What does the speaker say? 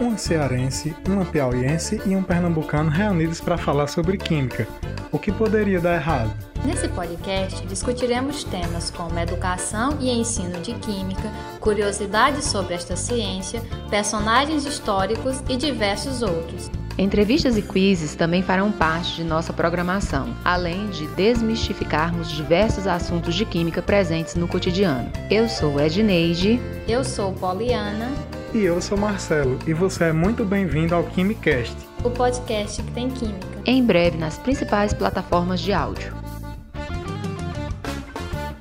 Uma cearense, uma piauiense e um pernambucano reunidos para falar sobre química. O que poderia dar errado? Nesse podcast discutiremos temas como educação e ensino de química, curiosidades sobre esta ciência, personagens históricos e diversos outros. Entrevistas e quizzes também farão parte de nossa programação, além de desmistificarmos diversos assuntos de química presentes no cotidiano. Eu sou Edneide. Eu sou Poliana. E eu sou Marcelo, e você é muito bem-vindo ao Quimicast, o podcast que tem química. Em breve nas principais plataformas de áudio.